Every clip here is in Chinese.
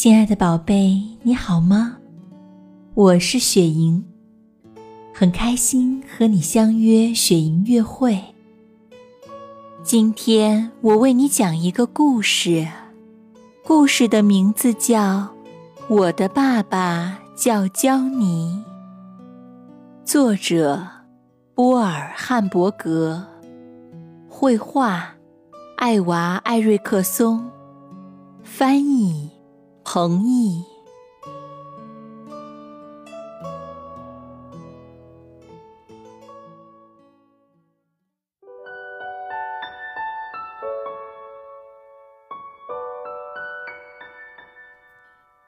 亲爱的宝贝，你好吗？我是雪莹，很开心和你相约雪莹约会。今天我为你讲一个故事，故事的名字叫《我的爸爸叫焦尼》，作者波尔汉伯格，绘画艾娃艾瑞克松，翻译彭毅。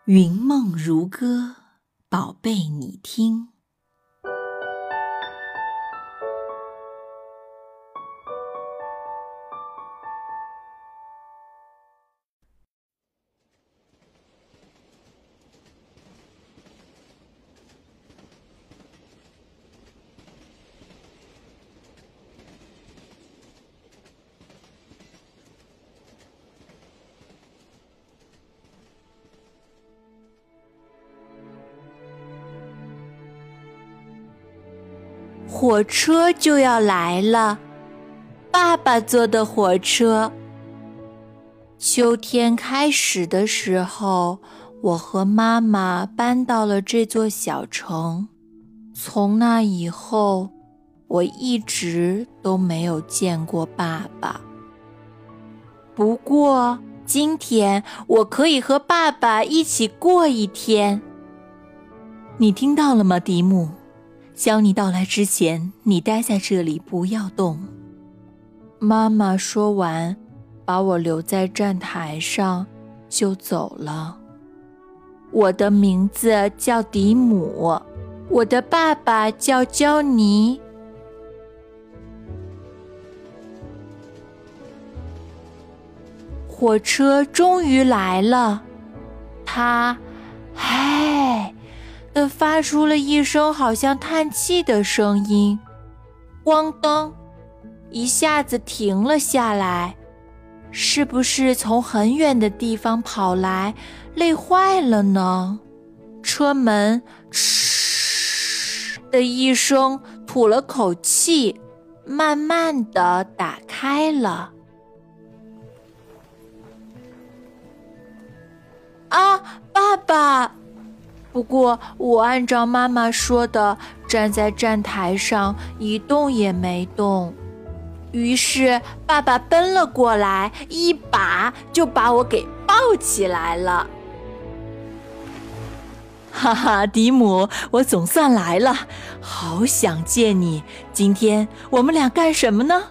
云梦如歌，宝贝，你听。火车就要来了，爸爸坐的火车。秋天开始的时候，我和妈妈搬到了这座小城。从那以后，我一直都没有见过爸爸。不过今天我可以和爸爸一起过一天。你听到了吗，迪姆？焦尼到来之前，你待在这里，不要动。妈妈说完，把我留在站台上，就走了。我的名字叫迪姆，我的爸爸叫焦尼。火车终于来了，它，嗨。的发出了一声好像叹气的声音，咣当，一下子停了下来。是不是从很远的地方跑来，累坏了呢？车门哧的一声吐了口气，慢慢的打开了。啊，爸爸！不过，我按照妈妈说的，站在站台上一动也没动。于是，爸爸奔了过来，一把就把我给抱起来了。哈哈，迪姆，我总算来了，好想见你。今天我们俩干什么呢？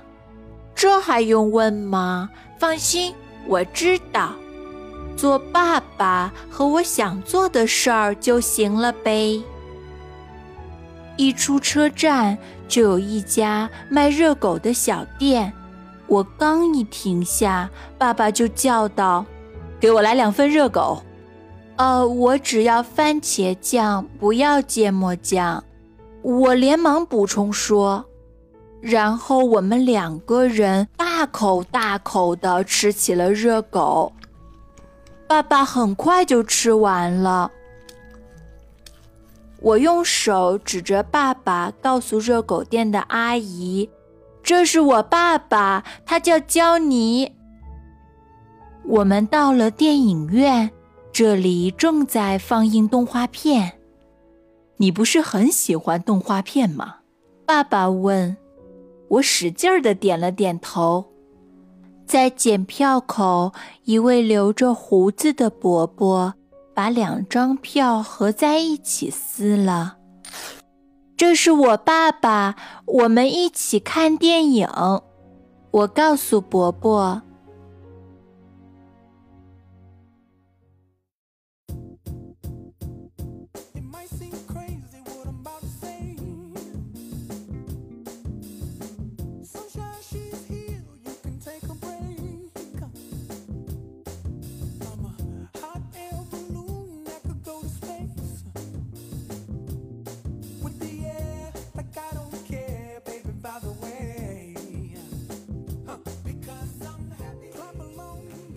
这还用问吗？放心，我知道。做爸爸和我想做的事儿就行了呗。一出车站就有一家卖热狗的小店，我刚一停下，爸爸就叫道：“给我来两份热狗。”“呃，我只要番茄酱，不要芥末酱。”我连忙补充说。然后我们两个人大口大口地吃起了热狗。爸爸很快就吃完了。我用手指着爸爸，告诉热狗店的阿姨：“这是我爸爸，他叫焦尼。”我们到了电影院，这里正在放映动画片。你不是很喜欢动画片吗？爸爸问。我使劲儿的点了点头。在检票口，一位留着胡子的伯伯把两张票合在一起撕了。这是我爸爸，我们一起看电影。我告诉伯伯。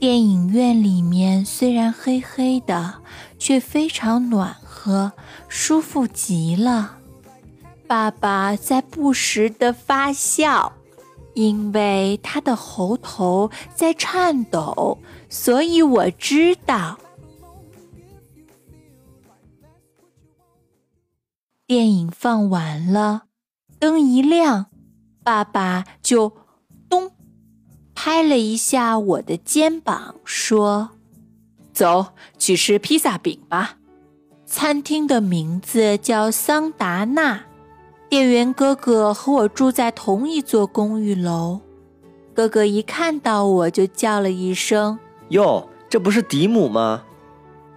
电影院里面虽然黑黑的，却非常暖和，舒服极了。爸爸在不时的发笑，因为他的喉头在颤抖，所以我知道。电影放完了，灯一亮，爸爸就。拍了一下我的肩膀，说：“走去吃披萨饼吧。”餐厅的名字叫桑达纳。店员哥哥和我住在同一座公寓楼。哥哥一看到我就叫了一声：“哟，这不是迪姆吗？”“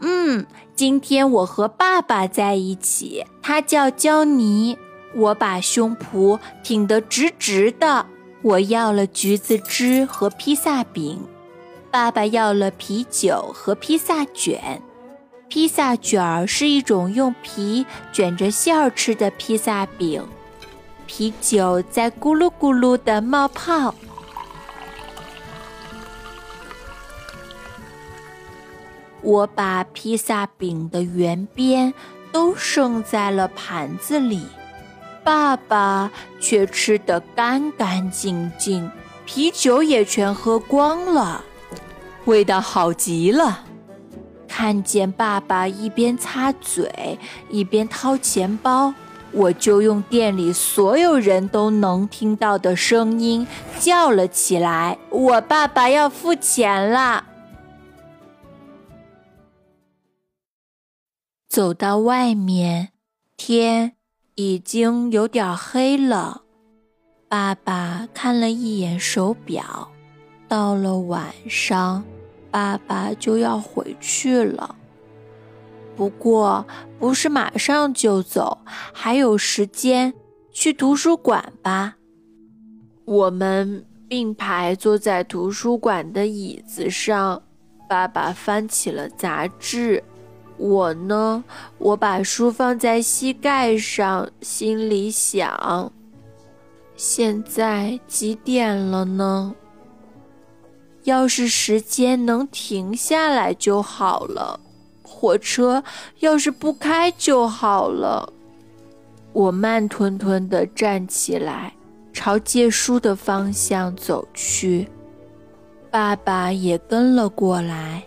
嗯，今天我和爸爸在一起。他叫焦尼。”我把胸脯挺得直直的。我要了橘子汁和披萨饼，爸爸要了啤酒和披萨卷。披萨卷儿是一种用皮卷着馅儿吃的披萨饼，啤酒在咕噜咕噜的冒泡。我把披萨饼的圆边都剩在了盘子里。爸爸却吃得干干净净，啤酒也全喝光了，味道好极了。看见爸爸一边擦嘴一边掏钱包，我就用店里所有人都能听到的声音叫了起来：“我爸爸要付钱了！”走到外面，天。已经有点黑了，爸爸看了一眼手表，到了晚上，爸爸就要回去了。不过不是马上就走，还有时间，去图书馆吧。我们并排坐在图书馆的椅子上，爸爸翻起了杂志。我呢？我把书放在膝盖上，心里想：现在几点了呢？要是时间能停下来就好了，火车要是不开就好了。我慢吞吞地站起来，朝借书的方向走去。爸爸也跟了过来。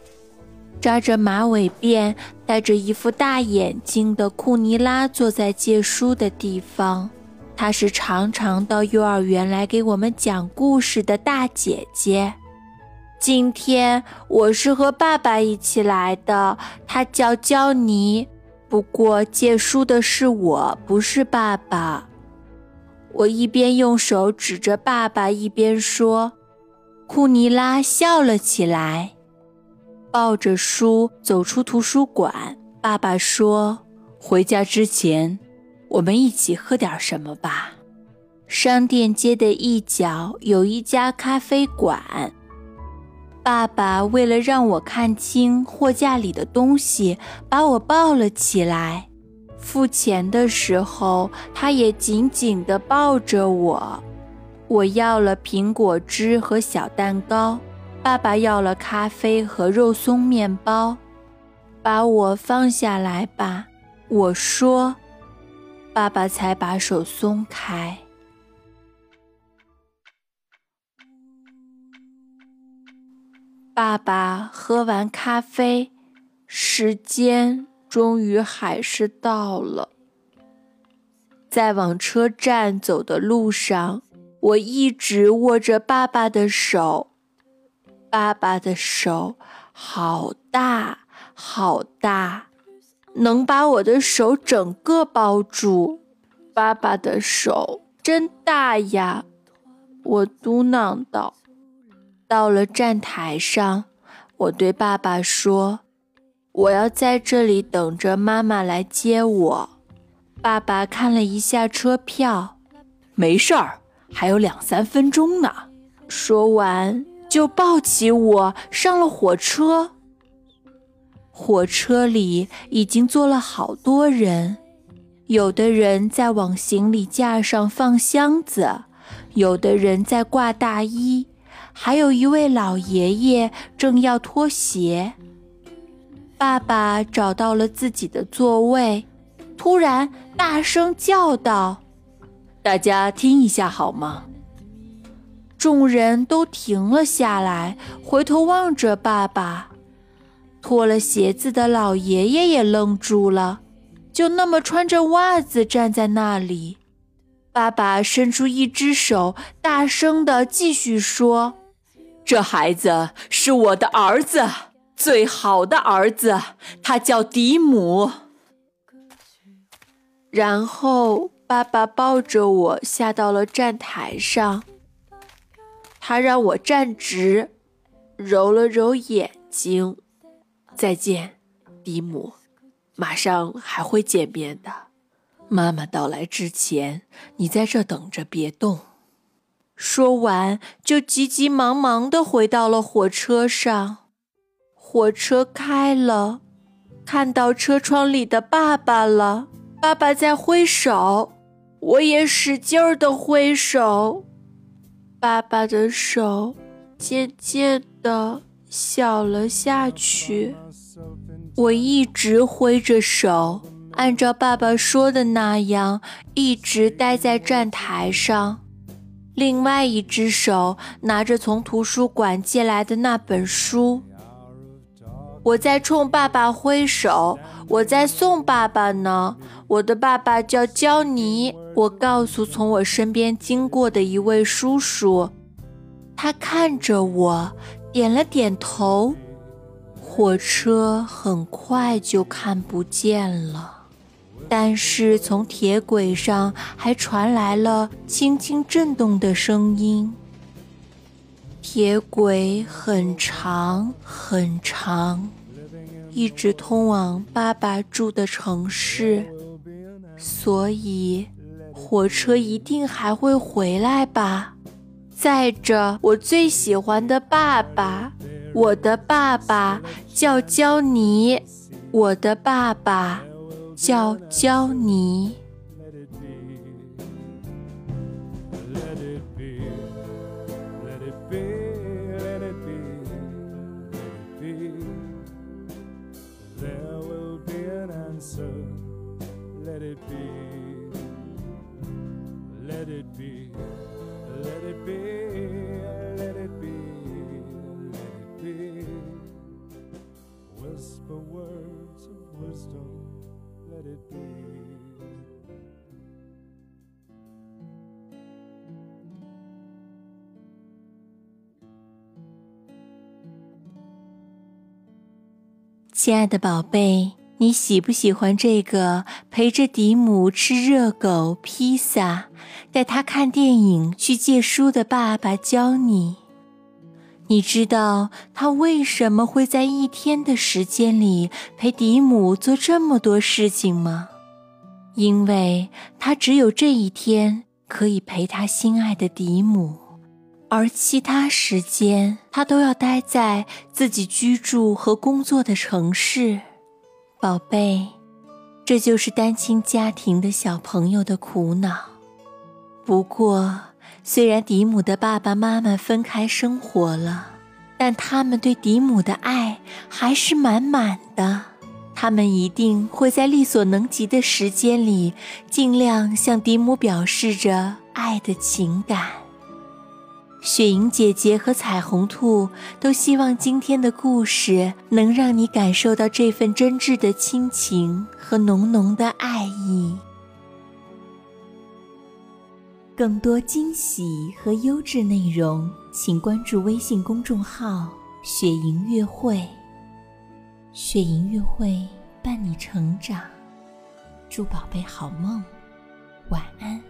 扎着马尾辫、戴着一副大眼镜的库尼拉坐在借书的地方。她是常常到幼儿园来给我们讲故事的大姐姐。今天我是和爸爸一起来的，他叫焦尼。不过借书的是我，不是爸爸。我一边用手指着爸爸，一边说。库尼拉笑了起来。抱着书走出图书馆，爸爸说：“回家之前，我们一起喝点什么吧。”商店街的一角有一家咖啡馆。爸爸为了让我看清货架里的东西，把我抱了起来。付钱的时候，他也紧紧地抱着我。我要了苹果汁和小蛋糕。爸爸要了咖啡和肉松面包，把我放下来吧，我说。爸爸才把手松开。爸爸喝完咖啡，时间终于还是到了。在往车站走的路上，我一直握着爸爸的手。爸爸的手好大好大，能把我的手整个包住。爸爸的手真大呀，我嘟囔道。到了站台上，我对爸爸说：“我要在这里等着妈妈来接我。”爸爸看了一下车票，没事儿，还有两三分钟呢。说完。就抱起我上了火车。火车里已经坐了好多人，有的人在往行李架上放箱子，有的人在挂大衣，还有一位老爷爷正要脱鞋。爸爸找到了自己的座位，突然大声叫道：“大家听一下好吗？”众人都停了下来，回头望着爸爸。脱了鞋子的老爷爷也愣住了，就那么穿着袜子站在那里。爸爸伸出一只手，大声地继续说。这孩子是我的儿子，最好的儿子，他叫迪姆。然后爸爸抱着我下到了站台上，他让我站直，揉了揉眼睛。再见，迪姆，马上还会见面的。妈妈到来之前，你在这等着，别动。说完，就急急忙忙地回到了火车上。火车开了，看到车窗里的爸爸了。爸爸在挥手，我也使劲儿地挥手。爸爸的手渐渐地小了下去。我一直挥着手，按照爸爸说的那样，一直待在站台上。另外一只手拿着从图书馆借来的那本书，我在冲爸爸挥手，我在送爸爸呢。我的爸爸叫焦尼，我告诉从我身边经过的一位叔叔，他看着我，点了点头。火车很快就看不见了。但是从铁轨上还传来了轻轻震动的声音。铁轨很长很长，一直通往爸爸住的城市，所以火车一定还会回来吧，载着我最喜欢的爸爸。我的爸爸叫焦尼，我的爸爸。叫焦尼。Let it be.。亲爱的宝贝，你喜不喜欢这个陪着迪姆吃热狗、披萨，带他看电影、去借书的爸爸教你？你知道他为什么会在一天的时间里陪迪姆做这么多事情吗？因为他只有这一天可以陪他心爱的迪姆。而其他时间，他都要待在自己居住和工作的城市。宝贝，这就是单亲家庭的小朋友的苦恼。不过，虽然迪姆的爸爸妈妈分开生活了，但他们对迪姆的爱还是满满的。他们一定会在力所能及的时间里，尽量向迪姆表示着爱的情感。雪莹姐姐和彩虹兔都希望今天的故事能让你感受到这份真挚的亲情和浓浓的爱意。更多惊喜和优质内容，请关注微信公众号“雪莹月会”。雪莹月会伴你成长，祝宝贝好梦，晚安。